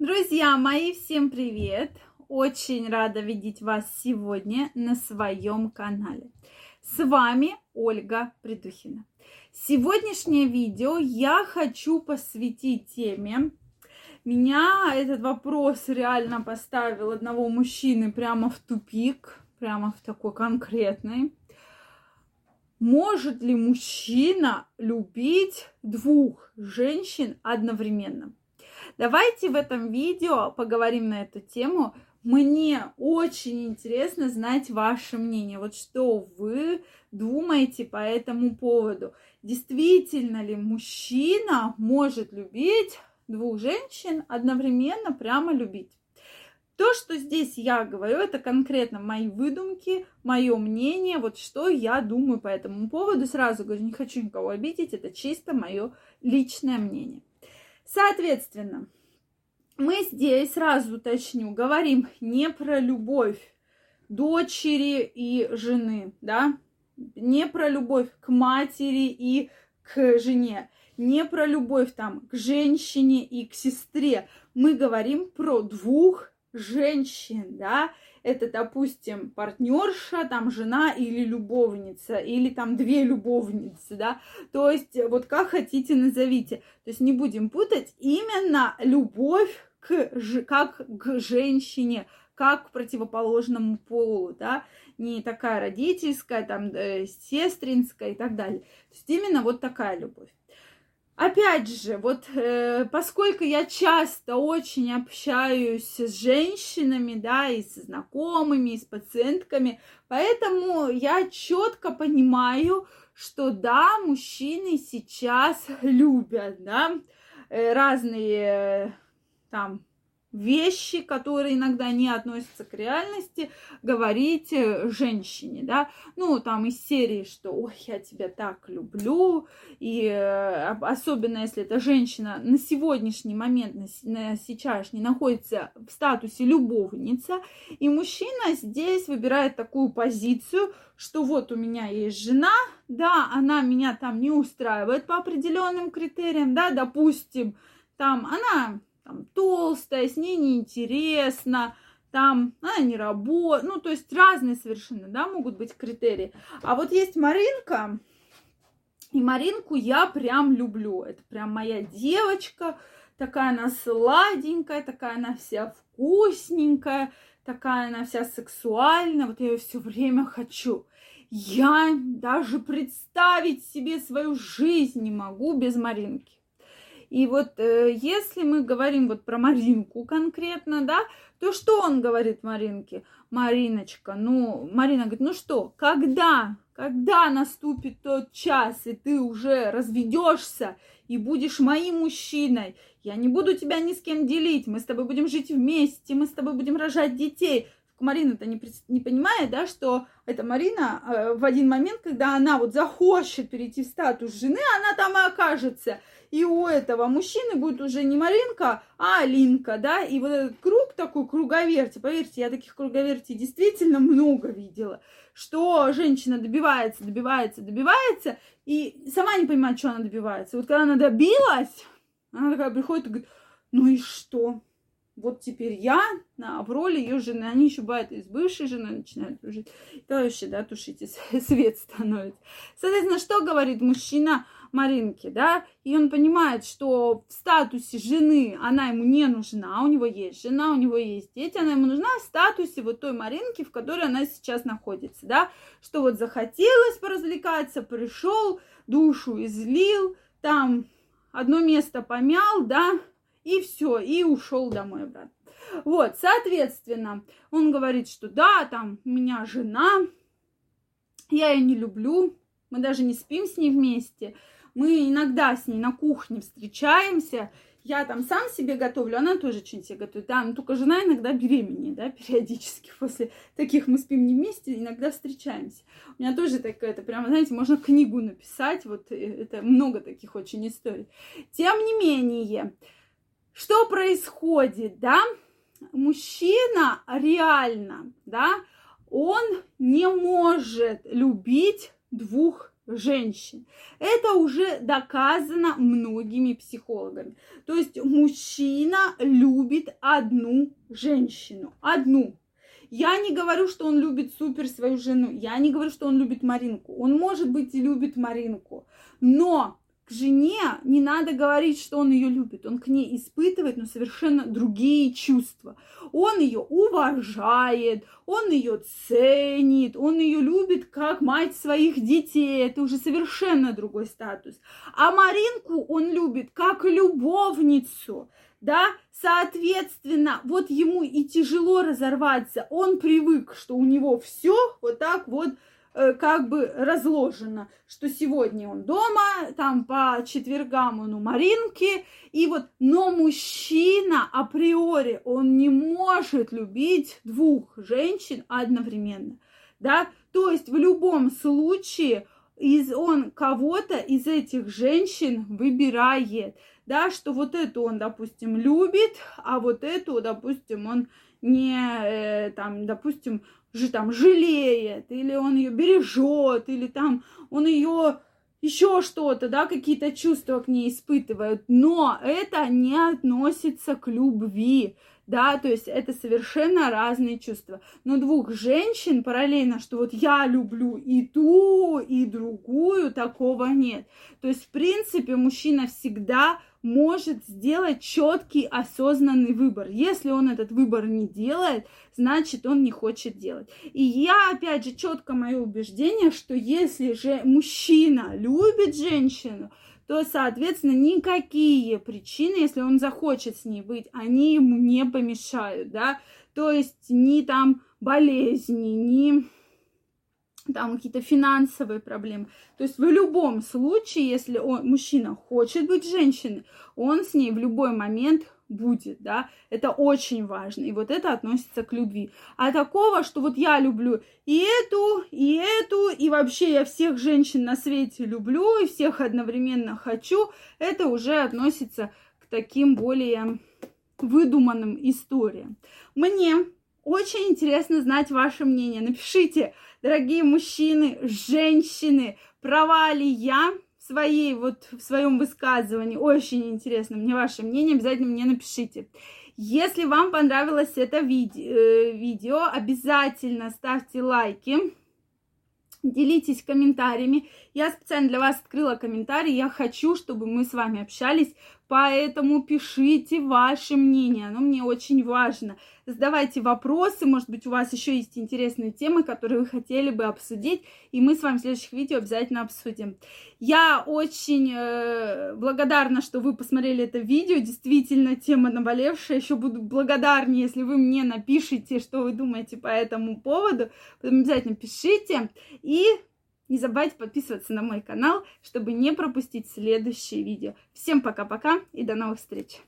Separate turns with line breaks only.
Друзья мои, всем привет! Очень рада видеть вас сегодня на своем канале. С вами Ольга Придухина. Сегодняшнее видео я хочу посвятить теме. Меня этот вопрос реально поставил одного мужчины прямо в тупик, прямо в такой конкретный. Может ли мужчина любить двух женщин одновременно? Давайте в этом видео поговорим на эту тему. Мне очень интересно знать ваше мнение. Вот что вы думаете по этому поводу? Действительно ли мужчина может любить двух женщин одновременно, прямо любить? То, что здесь я говорю, это конкретно мои выдумки, мое мнение, вот что я думаю по этому поводу. Сразу говорю, не хочу никого обидеть, это чисто мое личное мнение. Соответственно, мы здесь, сразу уточню, говорим не про любовь дочери и жены, да, не про любовь к матери и к жене, не про любовь там к женщине и к сестре. Мы говорим про двух женщин, да, это, допустим, партнерша, там, жена или любовница, или там две любовницы, да, то есть вот как хотите назовите, то есть не будем путать, именно любовь к, как к женщине, как к противоположному полу, да, не такая родительская, там, э, сестринская и так далее. То есть именно вот такая любовь. Опять же, вот э, поскольку я часто очень общаюсь с женщинами, да, и с знакомыми, и с пациентками, поэтому я четко понимаю, что да, мужчины сейчас любят, да, э, разные э, там вещи, которые иногда не относятся к реальности, говорить э, женщине, да, ну, там из серии, что, ой, я тебя так люблю, и э, особенно если эта женщина на сегодняшний момент, на, на не находится в статусе любовница, и мужчина здесь выбирает такую позицию, что вот у меня есть жена, да, она меня там не устраивает по определенным критериям, да, допустим, там она там, толстая, с ней неинтересно, там она не работает, ну, то есть разные совершенно, да, могут быть критерии. А вот есть Маринка, и Маринку я прям люблю, это прям моя девочка, такая она сладенькая, такая она вся вкусненькая, такая она вся сексуальная, вот я ее все время хочу. Я даже представить себе свою жизнь не могу без Маринки. И вот э, если мы говорим вот про Маринку конкретно, да, то что он говорит Маринке? Мариночка, ну, Марина говорит, ну что, когда, когда наступит тот час, и ты уже разведешься и будешь моим мужчиной, я не буду тебя ни с кем делить, мы с тобой будем жить вместе, мы с тобой будем рожать детей. Марина-то не, не понимает, да, что эта Марина э, в один момент, когда она вот захочет перейти в статус жены, она там и окажется и у этого мужчины будет уже не Маринка, а Алинка, да, и вот этот круг такой, круговерти, поверьте, я таких круговертей действительно много видела, что женщина добивается, добивается, добивается, и сама не понимает, что она добивается. Вот когда она добилась, она такая приходит и говорит, ну и что? Вот теперь я на, в роли ее жены. Они еще бывают и с бывшей женой начинают дружить. Это вообще, да, тушите, свет становится. Соответственно, что говорит мужчина Маринке, да, и он понимает, что в статусе жены она ему не нужна, у него есть жена, у него есть дети, она ему нужна в статусе вот той Маринки, в которой она сейчас находится, да, что вот захотелось поразвлекаться, пришел, душу излил, там одно место помял, да, и все, и ушел домой обратно. Вот, соответственно, он говорит, что да, там у меня жена, я ее не люблю, мы даже не спим с ней вместе, мы иногда с ней на кухне встречаемся, я там сам себе готовлю, она тоже что-нибудь себе готовит. Да, но только жена иногда беременная, да, периодически. После таких мы спим не вместе, иногда встречаемся. У меня тоже такая, это прямо, знаете, можно книгу написать, вот э, это много таких очень историй. Тем не менее, что происходит, да? Мужчина реально, да, он не может любить двух женщин. Это уже доказано многими психологами. То есть мужчина любит одну женщину, одну. Я не говорю, что он любит супер свою жену. Я не говорю, что он любит Маринку. Он, может быть, и любит Маринку. Но к жене не надо говорить, что он ее любит. Он к ней испытывает, но совершенно другие чувства. Он ее уважает, он ее ценит, он ее любит как мать своих детей. Это уже совершенно другой статус. А Маринку он любит как любовницу. Да, соответственно, вот ему и тяжело разорваться. Он привык, что у него все вот так вот как бы разложено, что сегодня он дома, там по четвергам он у Маринки, и вот, но мужчина априори, он не может любить двух женщин одновременно, да, то есть в любом случае из, он кого-то из этих женщин выбирает, да, что вот эту он, допустим, любит, а вот эту, допустим, он не, э, там, допустим, же там жалеет, или он ее бережет, или там он ее еще что-то, да, какие-то чувства к ней испытывают, но это не относится к любви, да, то есть это совершенно разные чувства. Но двух женщин параллельно, что вот я люблю и ту, и другую, такого нет. То есть, в принципе, мужчина всегда может сделать четкий осознанный выбор. Если он этот выбор не делает, значит он не хочет делать. И я, опять же, четко мое убеждение, что если же мужчина любит женщину, то, соответственно, никакие причины, если он захочет с ней быть, они ему не помешают, да, то есть ни там болезни, ни там какие-то финансовые проблемы. То есть в любом случае, если он, мужчина хочет быть женщиной, он с ней в любой момент будет, да, это очень важно, и вот это относится к любви. А такого, что вот я люблю и эту, и эту, и вообще я всех женщин на свете люблю, и всех одновременно хочу, это уже относится к таким более выдуманным историям. Мне очень интересно знать ваше мнение. Напишите, дорогие мужчины, женщины, права ли я в своей вот в своем высказывании. Очень интересно мне ваше мнение, обязательно мне напишите. Если вам понравилось это э, видео, обязательно ставьте лайки, делитесь комментариями. Я специально для вас открыла комментарий. Я хочу, чтобы мы с вами общались Поэтому пишите ваше мнение, оно мне очень важно. Задавайте вопросы, может быть, у вас еще есть интересные темы, которые вы хотели бы обсудить, и мы с вами в следующих видео обязательно обсудим. Я очень э, благодарна, что вы посмотрели это видео, действительно тема наболевшая. Еще буду благодарнее, если вы мне напишите, что вы думаете по этому поводу. Поэтому обязательно пишите. И не забывайте подписываться на мой канал, чтобы не пропустить следующие видео. Всем пока-пока и до новых встреч!